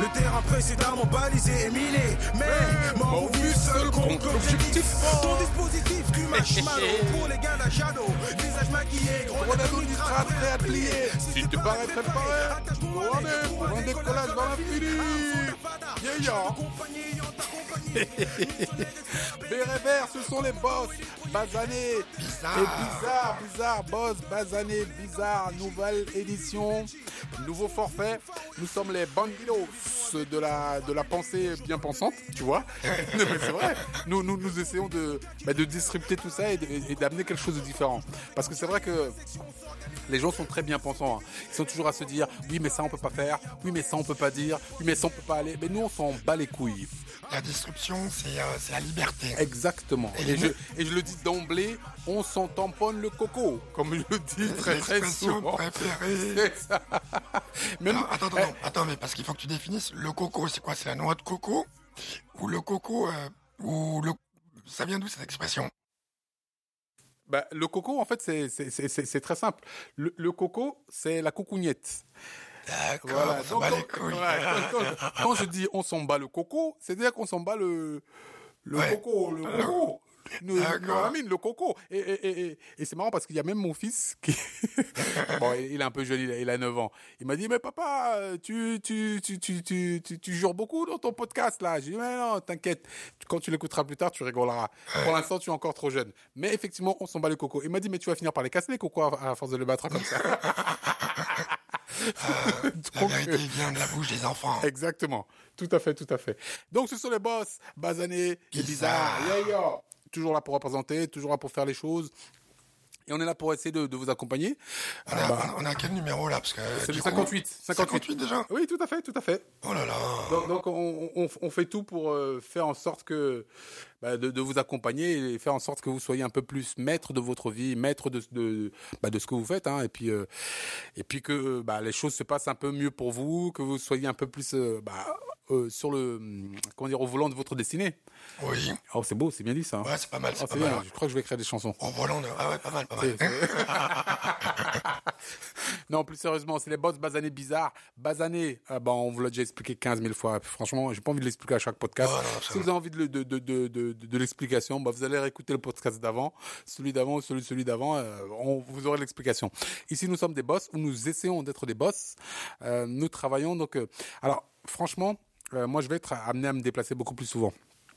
Le terrain précédemment balisé et miné. Mais mon but seul contre l'objectif. Ton dispositif, tu mâches mal pour les gars d'Achado. Visage maquillé, gros Grenade nitrate prêt à plier. Si tu parais préparé, on est pour un décollage dans l'infini. Yeah, yeah. Béret vert, ce sont les boss. Bazané. Et bizarre, bizarre, boss, Bazané, bizarre. Nouvelle édition, nouveau forfait. Nous sommes les bandidos de la, de la pensée bien pensante, tu vois. Mais c'est vrai. Nous, nous, nous essayons de, bah, de disrupter tout ça et d'amener quelque chose de différent. Parce que c'est vrai que les gens sont très bien pensants. hein. Ils sont toujours à se dire oui mais ça on peut pas faire, oui mais ça on peut pas dire, oui mais ça on peut pas aller. Mais nous on s'en bat les couilles. La disruption, c'est euh, la liberté. Exactement. Et je, et je le dis d'emblée, on s'en tamponne le coco, comme je le dis très très souvent. préférée. C'est ça. Même- Alors, attends, attends, non, attends, mais parce qu'il faut que tu définisses le coco, c'est quoi? C'est la noix de coco? Ou le coco, euh, ou le... Ça vient d'où cette expression? Bah, le coco, en fait, c'est- très simple. Le, le coco, c'est la coucougnette. D'accord, Voilà. Donc, bat quand, les couilles. ouais, quand- quand- quand je dis on s'en bat le coco, c'est-à-dire qu'on s'en bat le, le Ouais. coco, le coco. Nous, nous le coco. Et, et, et, et- c'est marrant parce qu'il y a même mon fils qui. bon, il est un peu jeune, il a, il a 9 ans. Il m'a dit Mais papa, tu, tu, tu, tu, tu, tu, tu jures beaucoup dans ton podcast là. J'ai dit Mais non, t'inquiète. Quand tu l'écouteras plus tard, tu rigoleras. Pour l'instant, tu es encore trop jeune. Mais effectivement, on s'en bat les cocos. Il m'a dit Mais tu vas finir par les casser les cocos à, à force de les battre comme ça. La Donc, vérité vient de la bouche des enfants. Exactement. Tout à fait, tout à fait. Donc, ce sont les boss, basanés et bizarres. Yeah, yeah. Toujours là pour représenter, toujours là pour faire les choses. Et on est là pour essayer de, de vous accompagner. On a, on a quel numéro là Parce que C'est le coup- 58. 58 déjà Oui, tout à fait, tout à fait. Oh là là Donc, donc, on, on- on fait tout pour euh, faire en sorte que bah, de, de vous accompagner et faire en sorte que vous soyez un peu plus maître de votre vie, maître de, de, bah, de ce que vous faites, hein, et puis euh, et puis que bah, les choses se passent un peu mieux pour vous, que vous soyez un peu plus euh, bah, euh, sur le hum, comment dire au volant de votre destinée. Oui, Oh, c'est beau, c'est bien dit ça. hein. ouais, c'est pas mal, Oh, pas mal. Je crois que je vais créer des chansons. En volant de... Ah ouais, pas mal, pas mal. non, plus sérieusement, c'est les boss basanés bizarres. Basanés, bah, on vous l'a déjà expliqué 15 000 fois. Franchement, j'ai pas envie de l'expliquer à chaque podcast. Oh, non, si vous avez envie de, de, de, de, l'explication, bah, vous allez réécouter le podcast d'avant, celui d'avant, celui, celui d'avant, euh, on, vous aurez l'explication. Ici, nous sommes des boss, ou nous essayons d'être des boss. Euh, nous travaillons, donc, euh, alors, franchement, euh, moi, je vais être amené à me déplacer beaucoup plus souvent.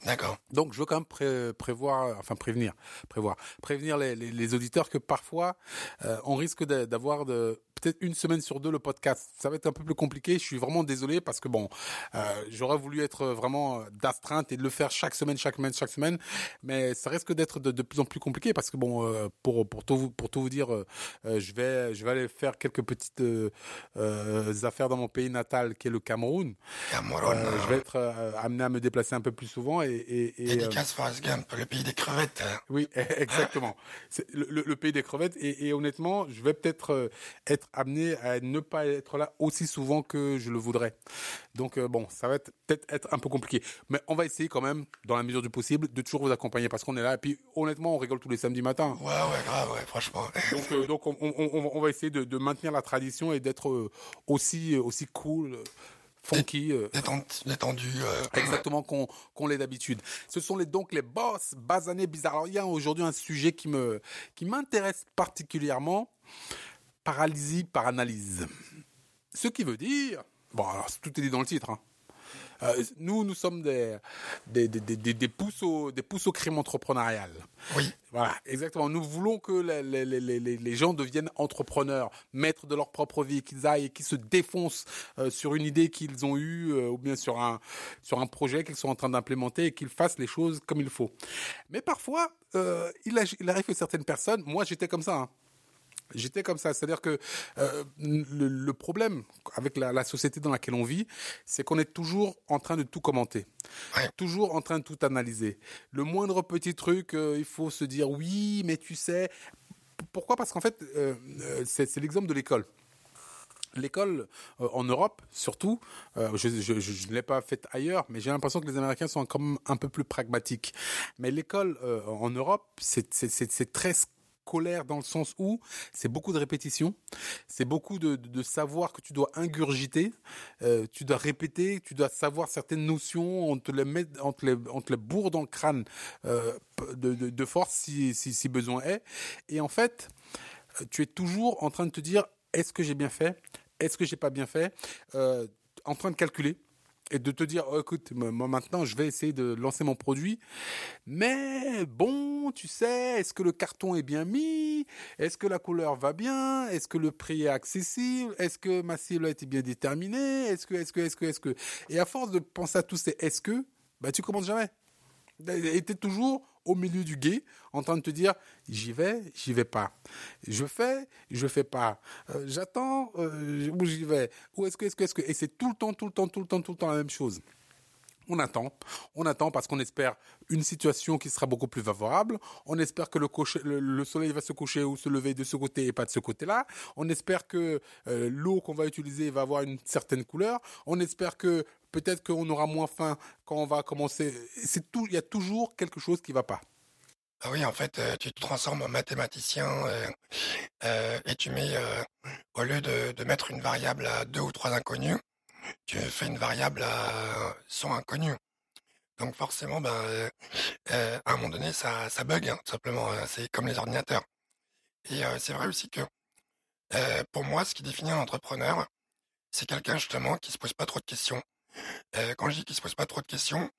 D'accord. Donc, je veux quand même pré- prévoir, enfin prévenir, prévoir, prévenir les, les, les auditeurs que parfois, euh, on risque d'avoir de, peut-être une semaine sur deux le podcast. Ça va être un peu plus compliqué. Je suis vraiment désolé parce que bon, euh, j'aurais voulu être vraiment euh, d'astreinte et de le faire chaque semaine, chaque semaine, chaque semaine, mais ça risque d'être de, de plus en plus compliqué parce que bon, euh, pour pour tout vous pour tout vous dire, euh, je vais je vais aller faire quelques petites affaires dans mon pays natal qui est le Cameroun. Cameroun. Je vais être amené à me déplacer un peu plus souvent et, et, et, Dédicace le pays des crevettes. oui, exactement. Le, le- le pays des crevettes. Et, et honnêtement, je vais peut-être euh, être amené à ne pas être là aussi souvent que je le voudrais. Donc euh, bon, ça va être peut-être être un peu compliqué. Mais on va essayer quand même, dans la mesure du possible, de toujours vous accompagner parce qu'on est là. Et puis honnêtement, on rigole tous les samedis matins. Ouais, ouais, grave, ouais, franchement. Donc, euh, donc on, on- on- on va essayer de, de maintenir la tradition et d'être euh, aussi, aussi cool, funky. euh, Détendu, détendu euh, Exactement qu'on qu'on l'est d'habitude. Ce sont les donc les boss basanés bizarres. Alors il y a aujourd'hui un sujet qui me qui m'intéresse particulièrement paralysie par analyse. Ce qui veut dire bon alors tout est dit dans le titre. hein. Euh, nous nous sommes des des des des, des, pouces au des pouces au crime entrepreneurial. Oui, Voilà, exactement. Nous voulons que les, les, les, les, les gens deviennent entrepreneurs, maîtres de leur propre vie, qu'ils aillent et qu'ils se défoncent euh, sur une idée qu'ils ont eue euh, ou bien sur un, sur un projet qu'ils sont en train d'implémenter et qu'ils fassent les choses comme il faut. Mais parfois, il, a- il arrive que certaines personnes, moi j'étais comme ça, hein. J'étais comme ça, c'est-à-dire que euh, le, le problème avec la, la société dans laquelle on vit, c'est qu'on est toujours en train de tout commenter, Ouais. toujours en train de tout analyser. Le moindre petit truc, euh, il faut se dire oui, mais tu sais. Pourquoi? Parce qu'en fait, euh, c'est l'exemple de l'école. L'école euh, en Europe, surtout, euh, je, je, je- je ne l'ai pas faite ailleurs, mais j'ai l'impression que les Américains sont quand même un peu plus pragmatiques. Mais l'école euh, en Europe, c'est très colère dans le sens où c'est beaucoup de répétition, c'est beaucoup de, savoir que tu dois ingurgiter, euh, tu dois répéter, tu dois savoir certaines notions, on te les met, on te les, on te les bourre dans le crâne euh, de, de, force si, si, si besoin est. Et en fait, tu es toujours en train de te dire est-ce que j'ai bien fait, est-ce que j'ai pas bien fait, euh, en train de calculer et de te dire, oh, écoute, moi maintenant, je vais essayer de lancer mon produit. Mais bon, tu sais, est-ce que le carton est bien mis? Est-ce que la couleur va bien? Est-ce que le prix est accessible? Est-ce que ma silhouette est bien déterminée? Est-ce que, est-ce que, est-ce que, est-ce que? Et à force de penser à tous ces est-ce que, bah tu commences jamais. Et t'es toujours au milieu du guet en train de te dire j'y vais, j'y vais pas. Je fais, je fais pas. Euh, j'attends, euh, où j'y vais. Où est-ce que, est-ce que, est-ce que. Et c'est tout le temps, tout le temps, tout le temps, tout le temps la même chose. On attend, on attend parce qu'on espère une situation qui sera beaucoup plus favorable. On espère que le, le, soleil va se coucher ou se lever de ce côté et pas de ce côté-là. On espère que euh, l'eau qu'on va utiliser va avoir une certaine couleur. On espère que peut-être qu'on aura moins faim quand on va commencer. C'est tout, il y a toujours quelque chose qui va pas. Ah oui, en fait, euh, tu te transformes en mathématicien euh, euh, et tu mets, au lieu de, mettre une variable à deux ou trois inconnus, tu fais une variable à 100 inconnus. Donc forcément, ben, à un moment donné, ça, ça bug, hein, tout simplement. Hein, c'est comme les ordinateurs. Et c'est vrai aussi que pour moi, ce qui définit un entrepreneur, c'est quelqu'un justement qui se pose pas trop de questions, euh, quand je dis qu'il se pose pas trop de questions,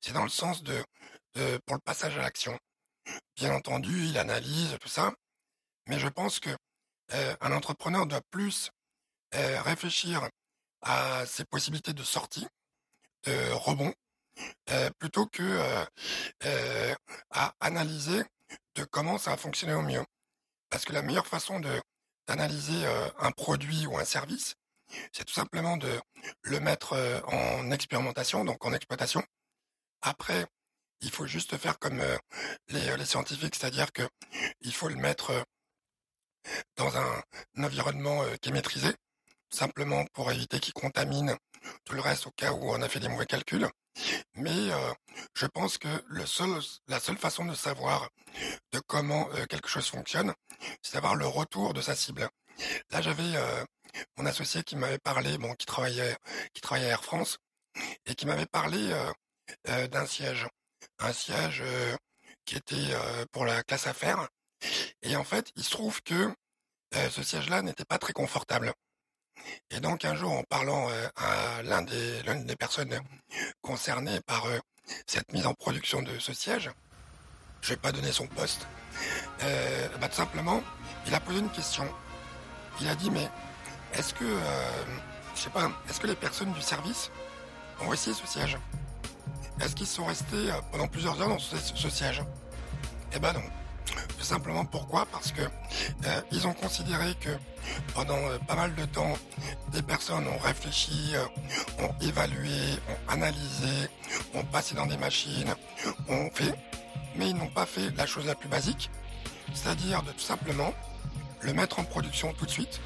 c'est dans le sens de, pour le passage à l'action. Bien entendu, il analyse tout ça, mais je pense que euh, un entrepreneur doit plus euh, réfléchir à ses possibilités de sortie, de rebond, plutôt que à analyser de comment ça a fonctionné au mieux. Parce que la meilleure façon de d'analyser un produit ou un service, c'est tout simplement de le mettre euh, en expérimentation, donc en exploitation. Après, il faut juste faire comme euh, les, les scientifiques, c'est-à-dire que il faut le mettre euh, dans un, environnement qui est maîtrisé, simplement pour éviter qu'il contamine tout le reste au cas où on a fait des mauvais calculs. Mais je pense que le seul, la seule façon de savoir de comment quelque chose fonctionne, c'est d'avoir le retour de sa cible. Là, j'avais mon associé qui m'avait parlé, bon, qui travaillait, qui travaillait à Air France, et qui m'avait parlé euh, euh, d'un siège, un siège euh, qui était pour la classe affaires. Et en fait, il se trouve que ce siège-là n'était pas très confortable. Et donc un jour, en parlant à l'un des l'une des personnes concernées par cette mise en production de ce siège, je vais pas donner son poste. bah, tout simplement, il a posé une question. Il a dit mais est-ce que, euh, je sais pas, est-ce que les personnes du service ont essayé ce siège? Est-ce qu'ils sont restés euh, pendant plusieurs heures dans ce, siège? Eh ben non. Tout simplement pourquoi? Parce que euh, ils ont considéré que pendant pas mal de temps, des personnes ont réfléchi, ont évalué, ont analysé, ont passé dans des machines, ont fait, mais ils n'ont pas fait la chose la plus basique, c'est-à-dire de tout simplement le mettre en production tout de suite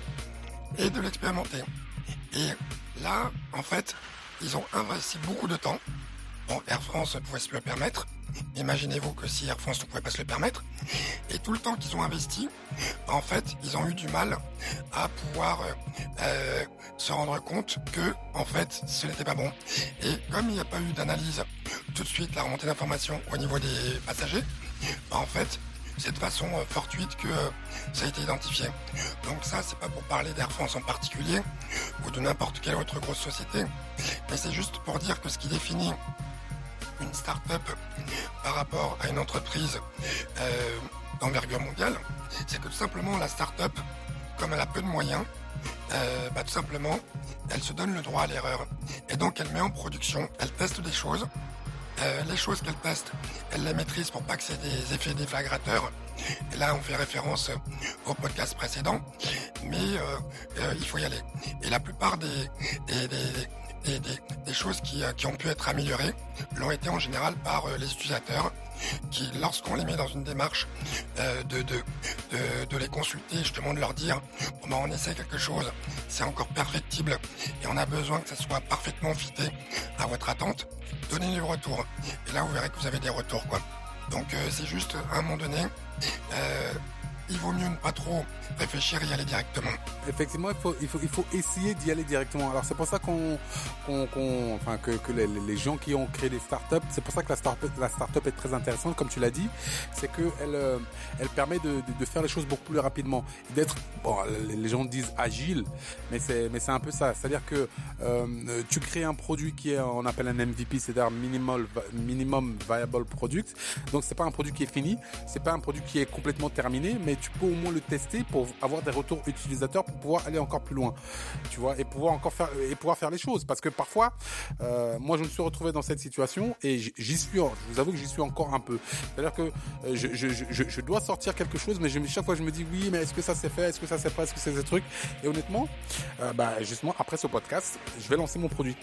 et de l'expérimenter. Et là, en fait, ils ont investi beaucoup de temps. Bon, Air France pouvait se le permettre. Imaginez-vous que si Air France ne pouvait pas se le permettre. Et tout le temps qu'ils ont investi, en fait, ils ont eu du mal à pouvoir euh, se rendre compte que, en fait, ce n'était pas bon. Et comme il n'y a pas eu d'analyse tout de suite, la remontée d'informations au niveau des passagers, en fait, c'est de façon euh, fortuite que euh, ça a été identifié. Donc ça, c'est pas pour parler d'Air France en particulier, ou de n'importe quelle autre grosse société, mais c'est juste pour dire que ce qui définit une start-up par rapport à une entreprise euh, d'envergure mondiale, c'est que tout simplement la start-up, comme elle a peu de moyens, bah, tout simplement, elle se donne le droit à l'erreur. Et donc elle met en production, elle teste des choses, euh, les choses qu'elle teste, elle les maîtrise pour pas que c'est des effets déflagrateurs. Et là, on fait référence au podcast précédent, mais euh, euh, il faut y aller. Et la plupart des, des, des, des choses qui, qui, ont pu être améliorées l'ont été en général par les utilisateurs qui, lorsqu'on les met dans une démarche de, de, les consulter, justement de leur dire, bon ben, on essaie quelque chose, c'est encore perfectible et on a besoin que ça soit parfaitement fité à votre attente, donnez le retour. Et là, vous verrez que vous avez des retours, quoi. Donc, euh, c'est juste, à un moment donné, euh, il vaut mieux ne pas trop réfléchir et y aller directement. Effectivement, il faut, il faut, il faut essayer d'y aller directement. Alors c'est pour ça qu'on, qu'on, enfin que, que les, gens qui ont créé des startups, c'est pour ça que la startup, la startup est très intéressante, comme tu l'as dit, c'est que elle, euh, elle permet de, de, de, faire les choses beaucoup plus rapidement, d'être, bon, les gens disent agile, mais c'est, mais c'est un peu ça. C'est-à-dire que euh, tu crées un produit qui est, on appelle un MVP, c'est-à-dire minimal, minimum viable product. Donc c'est pas un produit qui est fini, c'est pas un produit qui est complètement terminé, mais tu peux au moins le tester pour avoir des retours utilisateurs pour pouvoir aller encore plus loin, tu vois, et pouvoir encore faire et pouvoir faire les choses. Parce que parfois, euh, moi, je me suis retrouvé dans cette situation et j'y suis. Je vous avoue que j'y suis encore un peu. C'est-à-dire que euh, je, je, je, je, dois sortir quelque chose, mais chaque fois, je me dis oui, mais est-ce que ça s'est fait, est-ce que ça s'est fait, est-ce que c'est des trucs? Et honnêtement, euh, bah justement après ce podcast, je vais lancer mon produit.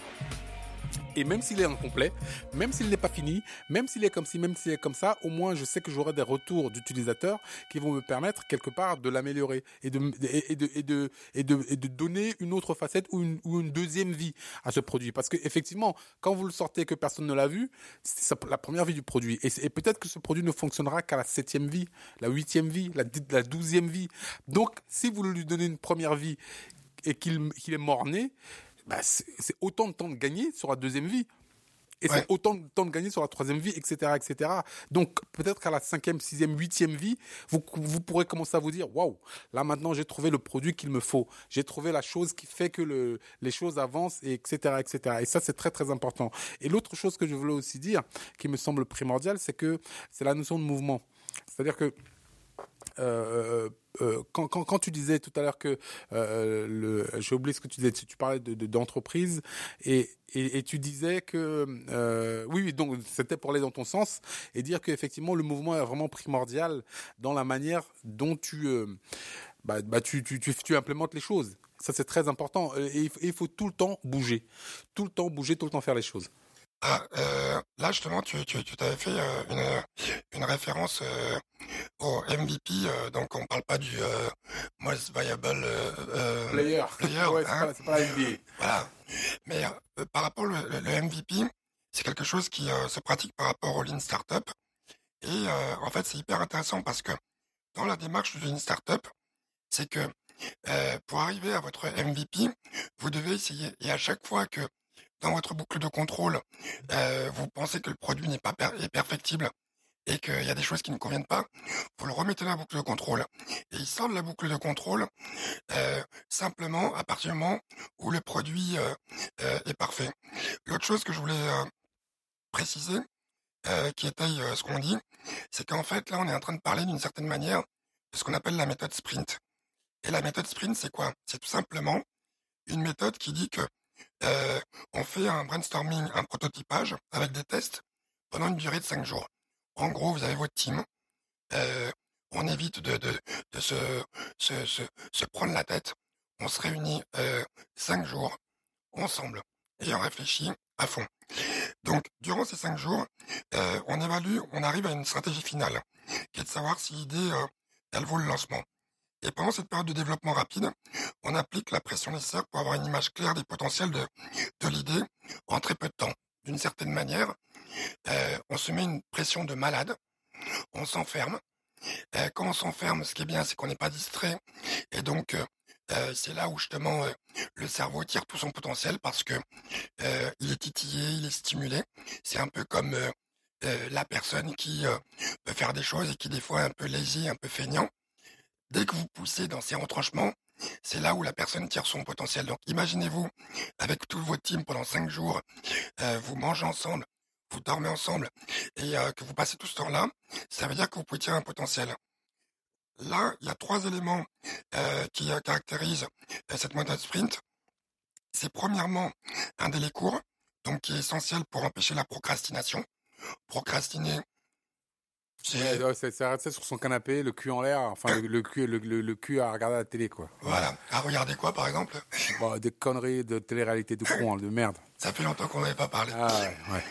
Et même s'il est incomplet, même s'il n'est pas fini, même s'il est comme ci, même s'il est comme ça, au moins je sais que j'aurai des retours d'utilisateurs qui vont me permettre quelque part de l'améliorer et de, et, de, et, de, et, de, et de donner une autre facette ou une, ou une deuxième vie à ce produit. Parce que effectivement, quand vous le sortez et que personne ne l'a vu, c'est la première vie du produit. Et, peut-être que ce produit ne fonctionnera qu'à la septième vie, la huitième vie, la, douzième vie. Donc, si vous lui donnez une première vie et qu'il qu'il est mort-né, bah, c'est autant de temps de gagner sur la deuxième vie. Et c'est autant de temps de gagner sur la troisième vie, etc., etc. Donc, peut-être qu'à la cinquième, sixième, huitième vie, vous, vous pourrez commencer à vous dire, waouh, là maintenant j'ai trouvé le produit qu'il me faut. J'ai trouvé la chose qui fait que le, les choses avancent, et etc., etc. Et ça, c'est très, très important. Et l'autre chose que je voulais aussi dire, qui me semble primordial, c'est que c'est la notion de mouvement. C'est-à-dire que euh, euh, quand, quand, tu disais tout à l'heure que euh, j'ai oublié ce que tu disais, tu, parlais de, d'entreprise et, et, tu disais que euh, oui, donc c'était pour aller dans ton sens et dire qu'effectivement le mouvement est vraiment primordial dans la manière dont tu euh, bah, bah tu, tu, tu, tu implémentes les choses. Ça c'est très important et il faut tout le temps bouger, tout le temps bouger, tout le temps faire les choses. Ah, euh, là justement, tu, tu, t'avais fait euh, une, une référence euh, au MVP, euh, donc on parle pas du euh, most viable euh, player. player ouais, hein. c'est pas, pas NBA. Voilà. Mais par rapport au le MVP, c'est quelque chose qui se pratique par rapport au Lean Startup. Et en fait, c'est hyper intéressant parce que dans la démarche du Lean Startup, c'est que pour arriver à votre MVP, vous devez essayer. Et à chaque fois que dans votre boucle de contrôle, euh, vous pensez que le produit n'est pas per est perfectible et qu'il y a des choses qui ne conviennent pas, vous le remettez dans la boucle de contrôle. Et il sort de la boucle de contrôle euh, simplement à partir du moment où le produit euh, euh est parfait. L'autre chose que je voulais préciser, qui étaye ce qu'on dit, c'est qu'en fait là on est en train de parler d'une certaine manière de ce qu'on appelle la méthode sprint. Et la méthode sprint, c'est quoi? C'est tout simplement une méthode qui dit que on fait un brainstorming, un prototypage avec des tests pendant une durée de cinq jours. En gros, vous avez votre team. Euh, on évite de, se, prendre la tête. On se réunit euh, cinq jours ensemble et on réfléchit à fond. Donc, durant ces cinq jours, euh, on évalue, on arrive à une stratégie finale, qui est de savoir si l'idée, elle vaut le lancement. Et pendant cette période de développement rapide, on applique la pression nécessaire pour avoir une image claire des potentiels de l'idée en très peu de temps. D'une certaine manière, euh, on se met une pression de malade, on s'enferme. Euh, quand on s'enferme, ce qui est bien, c'est qu'on n'est pas distrait. Et donc, euh, c'est là où justement le cerveau tire tout son potentiel parce que il est titillé, il est stimulé. C'est un peu comme la personne qui peut faire des choses et qui des fois est un peu lazy, un peu feignant. Dès que vous poussez dans ces retranchements, c'est là où la personne tire son potentiel. Donc imaginez-vous, avec tout votre team pendant cinq jours, vous mangez ensemble, vous dormez ensemble, et euh, que vous passez tout ce temps-là, ça veut dire que vous pouvez tirer un potentiel. Là, il y a trois éléments euh, qui euh, caractérisent cette méthode sprint. C'est premièrement un délai court, donc qui est essentiel pour empêcher la procrastination. Procrastiner, c'est resté sur son canapé, le cul en l'air, enfin le, le, cul, le, le, cul à regarder la télé, quoi. Voilà. À regarder quoi, par exemple? Bon, Des conneries de télé-réalité de con, de merde. Ça fait longtemps qu'on n'avait pas parlé. Ah, ouais, ouais.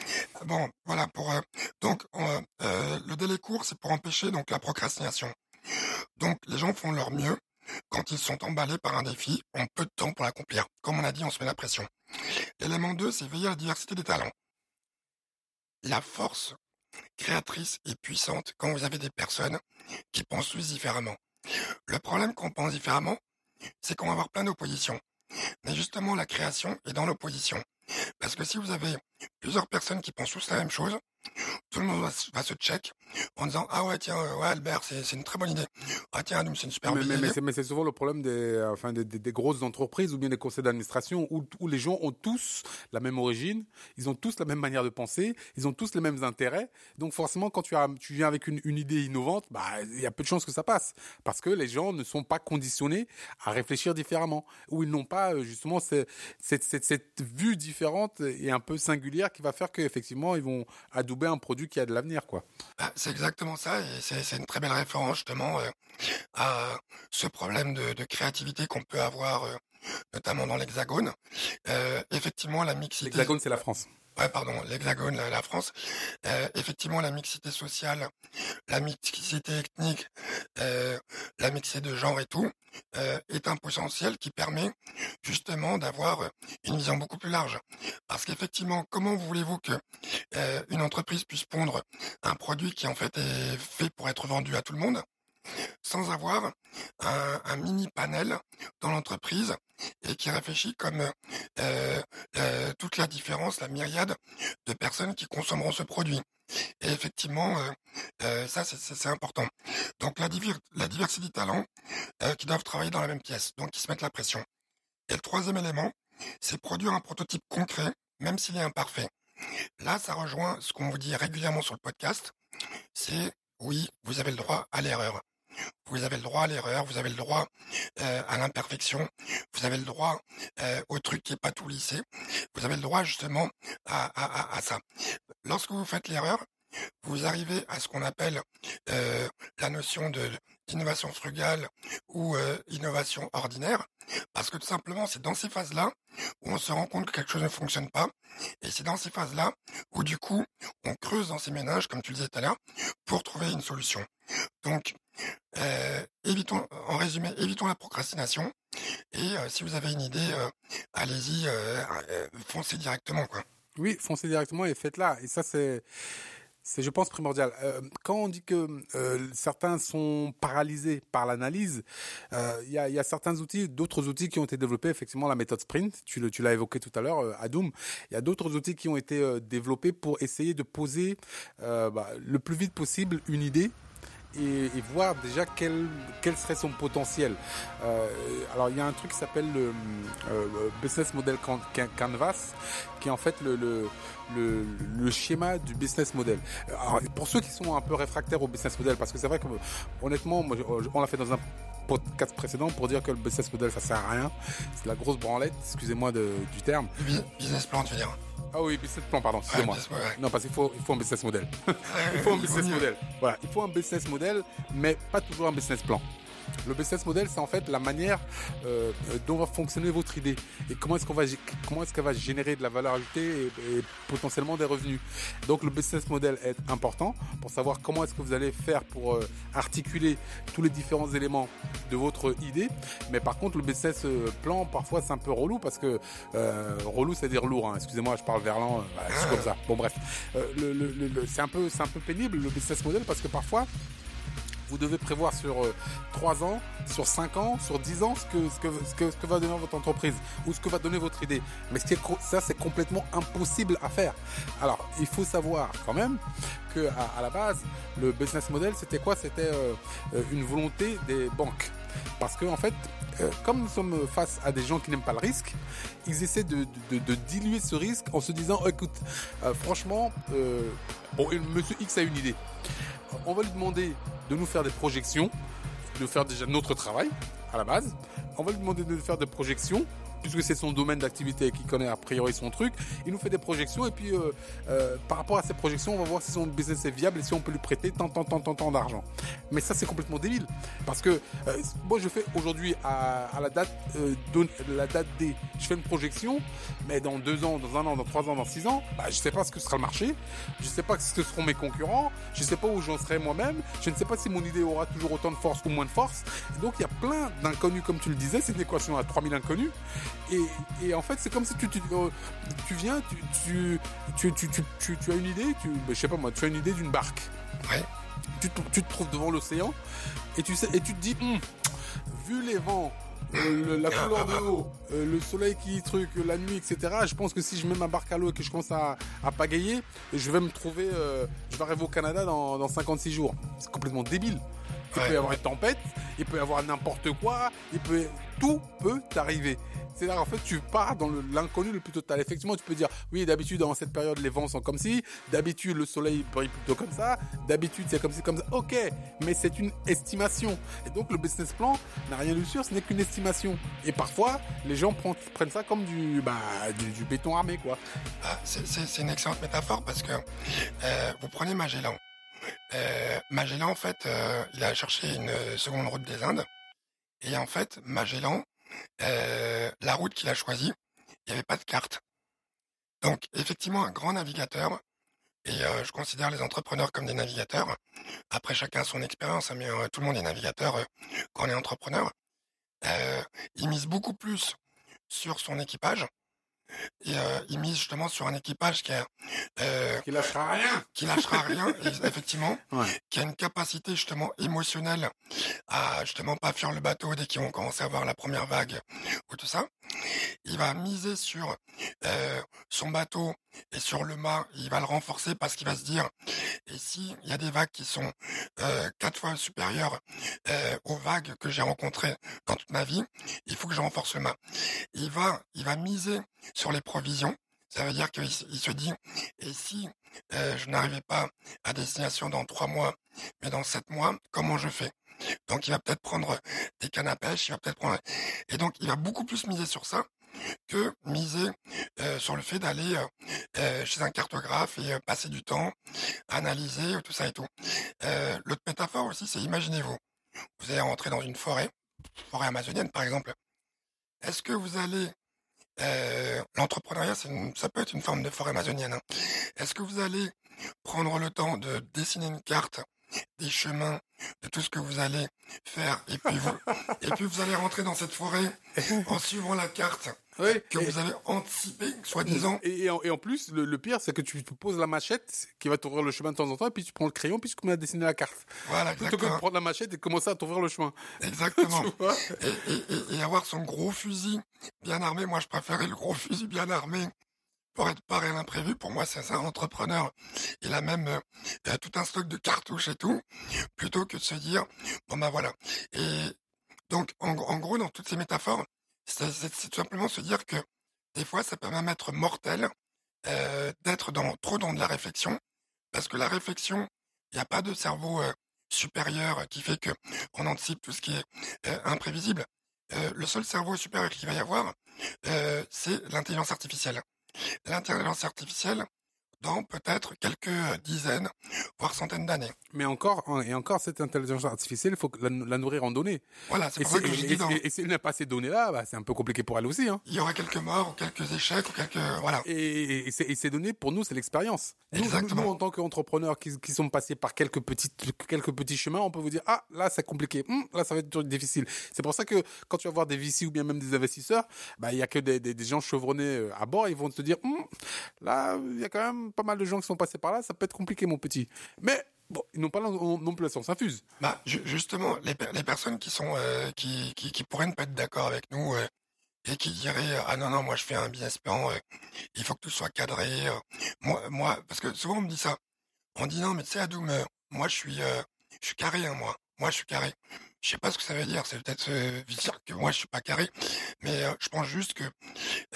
Bon, voilà. Pour euh, donc euh, euh, le délai court, c'est pour empêcher donc la procrastination. Donc les gens font leur mieux quand ils sont emballés par un défi, ont peu de temps pour l'accomplir. Comme on a dit, on se met la pression. L'élément 2, c'est veiller à la diversité des talents. La force créatrice et puissante quand vous avez des personnes qui pensent tous différemment. Le problème qu'on pense différemment, c'est qu'on va avoir plein d'oppositions. Mais justement, la création est dans l'opposition. Parce que si vous avez plusieurs personnes qui pensent tous la même chose, tout le monde va, se check en disant ah ouais tiens ouais Albert c'est une très bonne idée. Ah tiens c'est une super mais, bonne idée. mais, c'est souvent le problème des enfin des, des, grosses entreprises ou bien des conseils d'administration où, où les gens ont tous la même origine ils ont tous la même manière de penser ils ont tous les mêmes intérêts. Donc forcément quand tu as tu viens avec une, une idée innovante bah il y a peu de chances que ça passe parce que les gens ne sont pas conditionnés à réfléchir différemment ou ils n'ont pas euh, justement cette, cette, cette, cette vue différente et un peu singulière qui va faire qu'effectivement ils vont un produit qui a de l'avenir, quoi. Bah, c'est exactement ça, et c'est une très belle référence justement euh, à ce problème de, créativité qu'on peut avoir, euh, notamment dans l'Hexagone. Euh, effectivement, la mixité. L'Hexagone, c'est la France. Ouais, pardon, l'Hexagone, la, France. effectivement, la mixité sociale, la mixité ethnique, la mixité de genre et tout, est un potentiel qui permet justement d'avoir une vision beaucoup plus large. Parce qu'effectivement, comment voulez-vous que euh, une entreprise puisse pondre un produit qui en fait est fait pour être vendu à tout le monde? Sans avoir un, mini panel dans l'entreprise et qui réfléchit comme euh, euh, toute la différence, la myriade de personnes qui consommeront ce produit. Et effectivement, ça c'est important. Donc la, la diversité de talents qui doivent travailler dans la même pièce, donc qui se mettent la pression. Et le troisième élément, c'est produire un prototype concret, même s'il est imparfait. Là, ça rejoint ce qu'on vous dit régulièrement sur le podcast. C'est oui, vous avez le droit à l'erreur. Vous avez le droit à l'erreur, vous avez le droit euh, à l'imperfection, vous avez le droit euh, au truc qui n'est pas tout lissé, vous avez le droit justement à, ça. Lorsque vous faites l'erreur, vous arrivez à ce qu'on appelle euh, la notion de d'innovation frugale ou euh, innovation ordinaire, parce que tout simplement c'est dans ces phases-là où on se rend compte que quelque chose ne fonctionne pas, et c'est dans ces phases-là où du coup on creuse dans ces ménages, comme tu le disais tout à l'heure, pour trouver une solution. Donc euh, évitons, en résumé, évitons la procrastination, et si vous avez une idée, allez-y, foncez directement quoi. Oui, foncez directement et faites-la. Et ça, c'est c'est, je pense, primordial. Euh, quand on dit que euh, certains sont paralysés par l'analyse, euh, il y, a, y, a, certains outils, d'autres outils qui ont été développés, effectivement, la méthode Sprint, tu, l'as évoqué tout à l'heure, à Doom. Il y a d'autres outils qui ont été développés pour essayer de poser bah, le plus vite possible une idée et, voir déjà quel, quel serait son potentiel. Euh, alors il y a un truc qui s'appelle le euh, Business Model Canvas, qui est en fait le, le, schéma du business model. Pour ceux qui sont un peu réfractaires au business model, parce que c'est vrai que honnêtement, moi, on l'a fait dans un podcast précédent pour dire que le business model ça sert à rien. C'est la grosse branlette, excusez-moi du terme. Business plan, tu veux dire ah oui, business plan, pardon, excusez-moi. Non, parce qu'il faut, il faut un business model. il faut un business model. Voilà, il faut un business model, mais pas toujours un business plan. Le business model, c'est en fait la manière euh, dont va fonctionner votre idée et comment est-ce qu'on va comment est-ce qu'elle va générer de la valeur ajoutée et, potentiellement des revenus. Donc le business model est important pour savoir comment est-ce que vous allez faire pour euh, articuler tous les différents éléments de votre idée. Mais par contre, le business euh, plan, parfois, c'est un peu relou parce que relou, c'est dire lourd. Hein. Excusez-moi, je parle verlan, c'est comme ça. Bon bref, le, c'est un peu un peu pénible le business model parce que parfois vous devez prévoir sur 3 euh, ans, sur 5 ans, sur 10 ans ce que, ce que, ce que, va donner votre entreprise ou ce que va donner votre idée. Mais ce qui est, ça, c'est complètement impossible à faire. Alors, il faut savoir quand même que à, la base, le business model, c'était quoi? C'était euh, euh, une volonté des banques. Parce que en fait, comme nous sommes face à des gens qui n'aiment pas le risque, ils essaient de, diluer ce risque en se disant, oh, écoute, franchement, bon, Monsieur X a une idée on va lui demander de nous faire des projections, de faire déjà notre travail à la base. On va lui demander de faire des projections puisque c'est son domaine d'activité et qu'il connaît a priori son truc, il nous fait des projections et puis euh, euh, par rapport à ces projections, on va voir si son business est viable et si on peut lui prêter tant, tant, tant, tant, tant d'argent. Mais ça, c'est complètement débile parce que euh, moi, je fais aujourd'hui à, la date de la date D, je fais une projection, mais dans deux ans, dans un an, dans trois ans, dans six ans, bah, je sais pas ce que sera le marché, je sais pas ce que seront mes concurrents, je sais pas où j'en serai moi-même, je ne sais pas si mon idée aura toujours autant de force ou moins de force. donc il y a plein d'inconnus, comme tu le disais, c'est une équation à 3000 inconnus. Et, en fait, c'est comme si tu, tu, euh, tu viens, tu, tu, tu, tu, as une idée, tu, ben, je sais pas moi, tu as une idée d'une barque. Ouais. tu, te- tu te trouves devant l'océan et tu sais et tu te dis, Hum, vu les vents, euh, le- la couleur de l'eau, euh, le soleil qui truc, la nuit, etc. Je pense que si je mets ma barque à l'eau et que je commence à, à pagayer, je vais me trouver, euh, je vais arriver au Canada dans, dans 56 jours. C'est complètement débile. Il Ouais. peut y avoir une tempête, il peut y avoir n'importe quoi, il peut, tout peut t'arriver. C'est là en fait tu pars dans l'inconnu le plus total. Effectivement, tu peux dire oui, d'habitude dans cette période les vents sont comme ci, d'habitude le soleil brille plutôt comme ça, d'habitude c'est comme ci comme ça. OK, mais c'est une estimation. Et donc le business plan n'a rien de sûr, ce n'est qu'une estimation. Et parfois, les gens prennent, prennent ça comme du bah du, du béton armé quoi. Ah, c'est une excellente métaphore parce que euh, vous prenez Magellan. Euh, Magellan, en fait, euh, il a cherché une euh, seconde route des Indes. Et en fait, Magellan, la route qu'il a choisie, il n'y avait pas de carte. Donc, effectivement, un grand navigateur, et je considère les entrepreneurs comme des navigateurs. Après, chacun son expérience, hein, mais tout le monde est navigateur quand on est entrepreneur. Il mise beaucoup plus sur son équipage. Et euh, il mise justement sur un équipage qui a euh, Qui lâchera rien. qui lâchera rien, et- effectivement, Ouais. qui a une capacité justement émotionnelle à justement pas fuir le bateau dès qu'ils vont commencer à voir la première vague ou tout ça. Il va miser sur euh, son bateau et sur le mât, il va le renforcer parce qu'il va se dire, et si il y a des vagues qui sont euh, quatre fois supérieures euh, aux vagues que j'ai rencontrées dans toute ma vie, il faut que je renforce le mât. Il va, il va miser sur les provisions. Ça veut dire qu'il se dit, et si je n'arrivais pas à destination dans trois mois, mais dans sept mois, comment je fais? Donc il va peut-être prendre des cannes à pêche, il va peut-être prendre... Et donc il va beaucoup plus miser sur ça que miser euh, sur le fait d'aller euh, euh, chez un cartographe et passer du temps, analyser, tout ça et tout. L'autre métaphore aussi, c'est imaginez-vous, vous allez rentrer dans une forêt, forêt amazonienne par exemple. Est-ce que vous allez l'entrepreneuriat, ça peut être une forme de forêt amazonienne. hein. Est-ce que vous allez prendre le temps de dessiner une carte des chemins, de tout ce que vous allez faire, et puis vous, et puis vous allez rentrer dans cette forêt en suivant la carte Oui. que vous avez anticipée, soi-disant. Et, et en, et en plus, le, le pire, c'est que tu te poses la machette qui va t'ouvrir le chemin de temps en temps, et puis tu prends le crayon, puis tu commences à dessiner la carte. Voilà, Plutôt que de prendre la machette et commencer à t'ouvrir le chemin. Exactement. Et- et avoir son gros fusil bien armé. Moi, je préférais le gros fusil bien armé pour être paré à l'imprévu. Pour moi, c'est un entrepreneur. Il a même euh, tout un stock de cartouches et tout, plutôt que de se dire, bon ben voilà. Et donc, en, en gros, dans toutes ces métaphores, c'est tout simplement se dire que des fois, ça peut même être mortel euh, d'être dans trop dans de la réflexion, parce que la réflexion, il n'y a pas de cerveau euh, supérieur qui fait que on anticipe tout ce qui est euh, imprévisible. Le seul cerveau supérieur qu'il va y avoir, c'est l'intelligence artificielle. L'intelligence artificielle, dans peut-être quelques dizaines, voire centaines d'années. Mais encore, et encore, cette intelligence artificielle, il faut la, la nourrir en données. Voilà, c'est Et, pour ça que je et- dis et- et si elle n'a pas ces données-là, bah, c'est un peu compliqué pour elle aussi. Hein. Il y aura quelques morts, ou quelques échecs, ou quelques... Voilà. Et, et, ces- et données, pour nous, c'est l'expérience. Nous, nous, en tant qu'entrepreneurs qui, qui sont passés par quelques petites, quelques petits chemins, on peut vous dire, ah, là, c'est compliqué. Hum, là, ça va être difficile. C'est pour ça que quand tu vas voir des VC ou bien même des investisseurs, bah, il y a que des, des, des gens chevronnés euh, à bord, ils vont te dire, Hum, là, il y a quand même pas mal de gens qui sont passés par là, ça peut être compliqué, mon petit. Mais, bon, ils n'ont pas non, plus la science infuse. Bah, ju- justement, les, les personnes qui sont euh, qui, qui, pourraient ne pas être d'accord avec nous euh, et qui diraient ah non non moi je fais un business plan, euh, il faut que tout soit cadré. moi moi parce que souvent on me dit ça. On dit non mais tu sais Adoum, moi je suis je suis carré hein, moi. Moi je suis carré. Je sais pas ce que ça veut dire. C'est peut-être euh, dire que moi je suis pas carré, mais euh, je pense juste que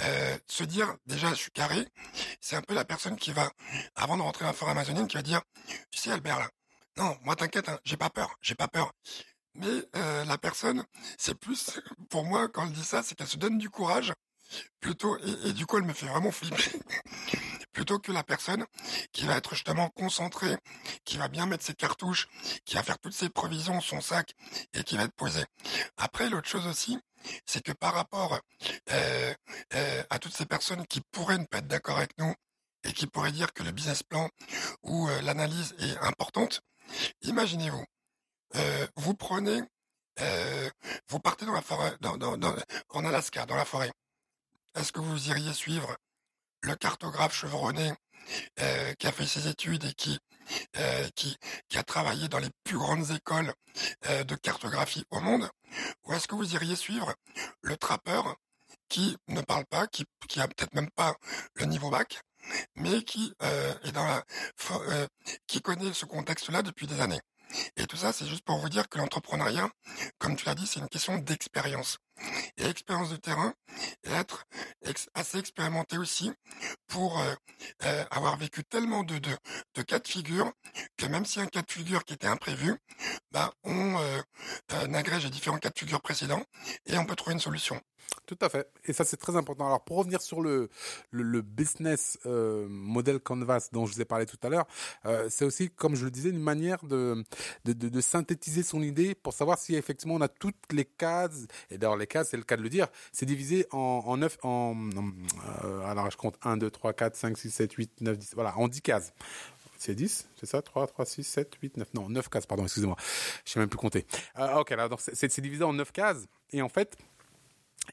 euh, se dire déjà je suis carré, c'est un peu la personne qui va avant de rentrer dans la forêt amazonienne qui va dire tu sais Albert là. Non, moi t'inquiète, hein, j'ai pas peur, j'ai pas peur. Mais euh, la personne, c'est plus, pour moi, quand elle dit ça, c'est qu'elle se donne du courage, plutôt, et du coup elle me fait vraiment flipper, plutôt que la personne qui va être justement concentrée, qui va bien mettre ses cartouches, qui va faire toutes ses provisions, son sac, et qui va être posée. Après, l'autre chose aussi, c'est que par rapport euh, euh, à toutes ces personnes qui pourraient ne pas être d'accord avec nous, et qui pourraient dire que le business plan ou euh, l'analyse est importante, Imaginez-vous, vous prenez, vous partez dans la forêt, dans, dans- en Alaska, dans la forêt. Est-ce que vous iriez suivre le cartographe chevronné euh, qui a fait ses études et qui qui, qui a travaillé dans les plus grandes écoles de cartographie au monde Ou est-ce que vous iriez suivre le trappeur qui ne parle pas, qui, qui a peut-être même pas le niveau bac, mais qui est dans la, qui connaît ce contexte-là depuis des années? Et tout ça, c'est juste pour vous dire que l'entrepreneuriat, comme tu l'as dit, c'est une question d'expérience. Et l'expérience de terrain, et être assez expérimenté aussi pour euh, euh, avoir vécu tellement de, de, de, cas de figure que même si un cas de figure qui était imprévu, bah, on euh, agrège les différents cas de figure précédents et on peut trouver une solution. Tout à fait. Et ça, c'est très important. Alors, pour revenir sur le, le, business euh, model Canvas dont je vous ai parlé tout à l'heure, euh, c'est aussi, comme je le disais, une manière de, de, de, synthétiser son idée pour savoir si effectivement on a toutes les cases. Et d'ailleurs, les cases, c'est le cas de le dire, c'est divisé en, en 9, en, euh, alors je compte 1, 2, 3, 4, 5, 6, 7, 8, 9, 10, voilà, en 10 cases. C'est 10, c'est ça 3, 3, 6, 7, 8, 9, non, 9 cases, pardon, excusez-moi. Je sais même plus compter. Euh, ok, alors, c'est divisé en 9 cases. Et en fait,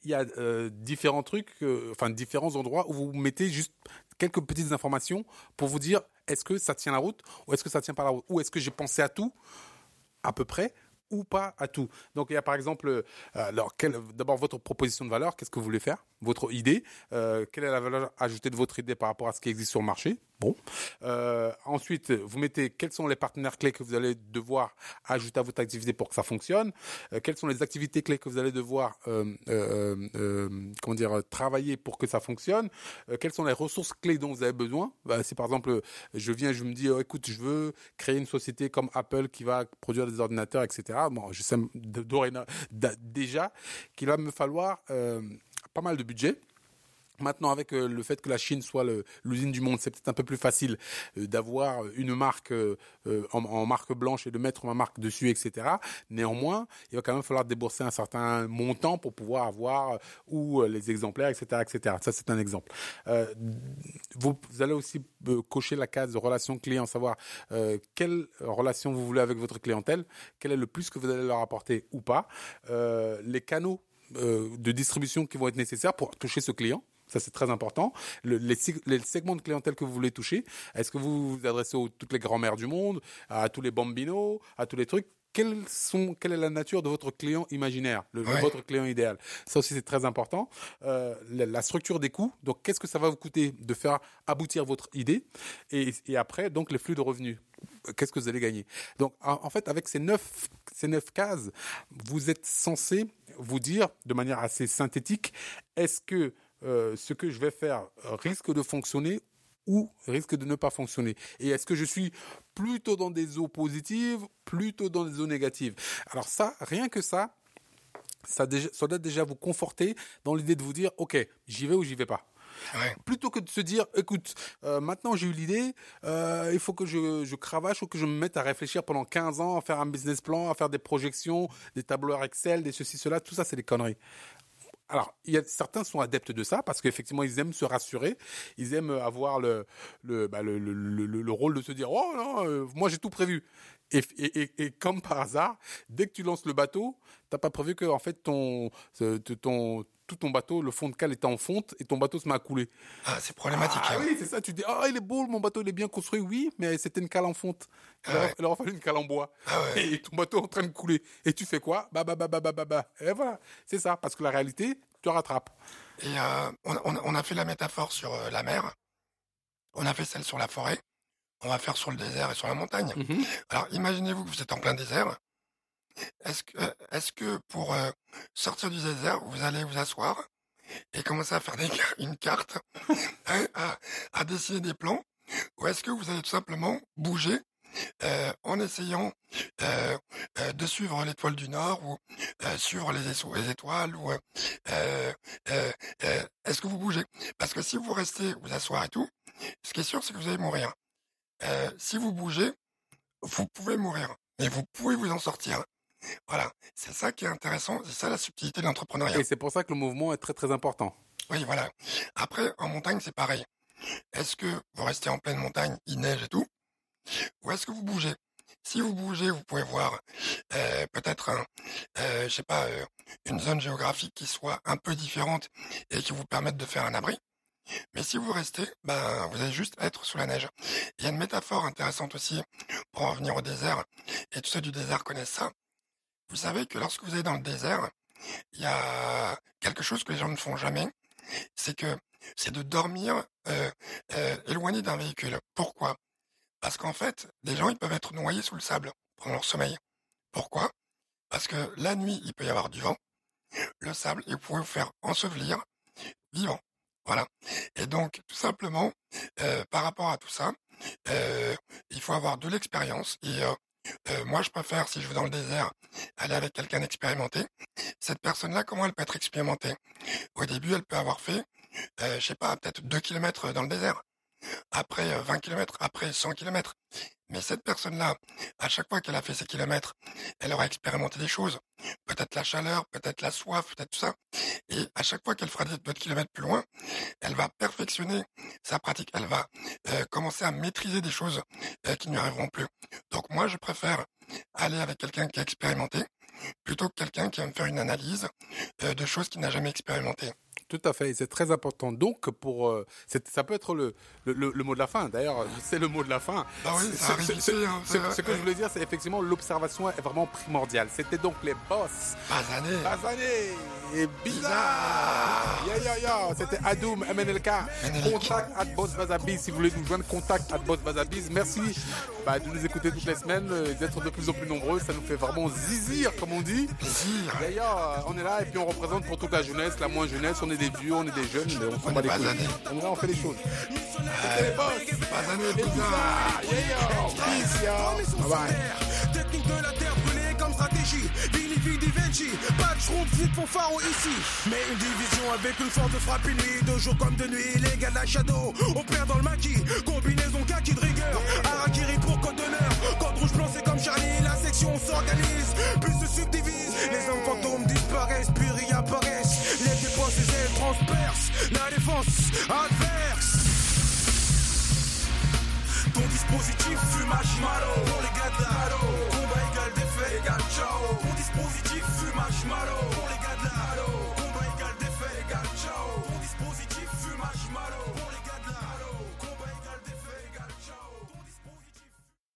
il y a euh, différents trucs, euh, enfin différents endroits où vous mettez juste quelques petites informations pour vous dire est-ce que ça tient la route ou est-ce que ça tient pas la route? Ou est-ce que j'ai pensé à tout? À peu près ou pas à tout? Donc il y a par exemple, euh, alors d'abord votre proposition de valeur, qu'est-ce que vous voulez faire, votre idée, quelle est la valeur ajoutée de votre idée par rapport à ce qui existe sur le marché? Bon. Euh, ensuite, vous mettez quels sont les partenaires clés que vous allez devoir ajouter à votre activité pour que ça fonctionne. quelles sont les activités clés que vous allez devoir comment dire travailler pour que ça fonctionne. quelles sont les ressources clés dont vous avez besoin. Bah, si par exemple je viens, je me dis oh, écoute, je veux créer une société comme Apple qui va produire des ordinateurs, etc. Bon, je sais déjà qu'il va me falloir euh, pas mal de budget Maintenant, avec euh, le fait que la Chine soit l'usine du monde, c'est peut-être un peu plus facile euh, d'avoir une marque euh, en, marque blanche et de mettre ma marque dessus, etc. Néanmoins, il va quand même falloir débourser un certain montant pour pouvoir avoir ou les exemplaires, etc., etc. Ça, c'est un exemple. Vous, allez aussi cocher la case relation client, savoir quelle relation vous voulez avec votre clientèle, quel est le plus que vous allez leur apporter ou pas, les canaux de distribution qui vont être nécessaires pour toucher ce client. Ça, c'est très important. les, segments de clientèle que vous voulez toucher, est-ce que vous vous adressez à toutes les grand-mères du monde, à tous les bambinos, à tous les trucs? Quelle est la nature de votre client imaginaire, le, votre client idéal? Ça aussi, c'est très important. Euh, la, structure des coûts, donc qu'est-ce que ça va vous coûter de faire aboutir votre idée? Et, après, donc les flux de revenus. Qu'est-ce que vous allez gagner? Donc, en, fait, avec ces neuf, ces neuf cases, vous êtes censé vous dire de manière assez synthétique, est-ce que euh, ce que je vais faire risque de fonctionner ou risque de ne pas fonctionner. Et est-ce que je suis plutôt dans des eaux positives, plutôt dans des eaux négatives? Alors ça, rien que ça, ça, doit déjà vous conforter dans l'idée de vous dire, ok, j'y vais ou j'y vais pas. Plutôt que de se dire, écoute, euh, maintenant j'ai eu l'idée, euh, il faut que je, je cravache ou que je me mette à réfléchir pendant 15 ans, à faire un business plan, à faire des projections, des tableaux Excel, des ceci, cela, tout ça c'est des conneries alors, certains sont adeptes de ça parce qu'effectivement, ils aiment se rassurer, ils aiment avoir le, le, bah, le, le, le, rôle de se dire Oh non, euh, moi j'ai tout prévu. Et, et, et, comme par hasard, dès que tu lances le bateau, t'as pas prévu que en fait ton, ton, tout ton bateau, le fond de cale était en fonte et ton bateau se met à couler. Ah, c'est problématique. Ah, hein. oui, c'est ça. Tu dis, ah, il est beau, mon bateau, il est bien construit. Oui, mais c'était une cale en fonte. Ah il, aurait fallu une cale en bois. Ah et ton bateau est en train de couler. Et tu fais quoi? Bah, bah, bah, bah, bah, bah, bah. Et voilà. C'est ça. Parce que la réalité, tu rattrapes. Et euh, on, on, a fait la métaphore sur euh, la mer. On a fait celle sur la forêt. On va faire sur le désert et sur la montagne. Mm-hmm. Alors, imaginez-vous que vous êtes en plein désert. Est-ce que, est-ce que pour euh, sortir du désert, vous allez vous asseoir et commencer à faire une carte, hein, à, dessiner des plans, ou est-ce que vous allez tout simplement bouger euh, en essayant euh, euh, de suivre l'étoile du Nord ou suivre les, les, étoiles ou est-ce que vous bougez? Parce que si vous restez vous asseoir et tout, ce qui est sûr c'est que vous allez mourir. si vous bougez, vous pouvez mourir, mais vous pouvez vous en sortir. Voilà, c'est ça qui est intéressant, c'est ça la subtilité de l'entrepreneuriat. Et c'est pour ça que le mouvement est très très important. Oui, voilà. Après, en montagne, c'est pareil. Est-ce que vous restez en pleine montagne, il neige et tout, ou est-ce que vous bougez? Si vous bougez, vous pouvez voir euh, peut-être, un, euh, je sais pas, euh, une zone géographique qui soit un peu différente et qui vous permette de faire un abri. Mais si vous restez, ben, vous allez juste être sous la neige. Il y a une métaphore intéressante aussi pour en venir au désert, et tous ceux du désert connaissent ça. Vous savez que lorsque vous êtes dans le désert, il y a quelque chose que les gens ne font jamais, c'est que c'est de dormir euh, euh, éloigné d'un véhicule. Pourquoi? Parce qu'en fait, des gens ils peuvent être noyés sous le sable pendant leur sommeil. Pourquoi? Parce que la nuit, il peut y avoir du vent, le sable, vous pouvez vous faire ensevelir vivant. Voilà. Et donc, tout simplement, euh, par rapport à tout ça, il faut avoir de l'expérience. Et euh, euh, moi, je préfère, si je vais dans le désert, aller avec quelqu'un d'expérimenté. Cette personne-là, comment elle peut être expérimentée? Au début, elle peut avoir fait, euh, je sais pas, peut-être 2 kilomètres dans le désert. Après 20 kilomètres, après 100 kilomètres. Mais cette personne-là, à chaque fois qu'elle a fait ces kilomètres, elle aura expérimenté des choses. Peut-être la chaleur, peut-être la soif, peut-être tout ça. Et à chaque fois qu'elle fera d'autres kilomètres plus loin, elle va perfectionner sa pratique. Elle va euh, commencer à maîtriser des choses euh, qui lui arriveront plus. Donc moi, je préfère aller avec quelqu'un qui a expérimenté plutôt que quelqu'un qui va me faire une analyse euh, de choses qu'il n'a jamais expérimentées. Tout à fait, c'est très important. Donc, pour, euh, ça peut être le, le, le, mot de la fin. D'ailleurs, c'est le mot de la fin. Bah oui, ça arrive ici, hein, ce, ce que je voulais dire, c'est effectivement l'observation est vraiment primordiale. C'était donc les boss. Bazané. Bazané. Et bizarre. Ya ya ya. C'était Adoum, MNLK. Contact at Boss Bazabiz. Si vous voulez nous joindre, contact at Boss Bazabiz. Merci bah, de nous écouter toutes les semaines, euh, d'être de plus en plus nombreux. Ça nous fait vraiment zizir, comme on dit. Ya. On est là et puis on représente pour toute la jeunesse, la moins jeunesse. On est des vieux, on est des jeunes, mais on s'en bat les couilles. On là, on fait les choses. C'était les boss. Bizarre. Yeah, yo. Bye bye. Technique de la terre brûlée comme stratégie. Vini Vidi Venci. Pas de flip pour pharo ici. Mais une division avec une force de frappe nuit. De jour comme de nuit, les gars de la shadow. On perd dans le maquis. Combinaison kaki de rigueur. Harakiri pour code d'honneur. Code rouge blanc, c'est comme Charlie. La section s'organise. La défense adverse. Ton dispositif fume marshmallow Pour les gars de la Combat égal défait égal ciao. Ton dispositif fume marshmallow Pour les gars de la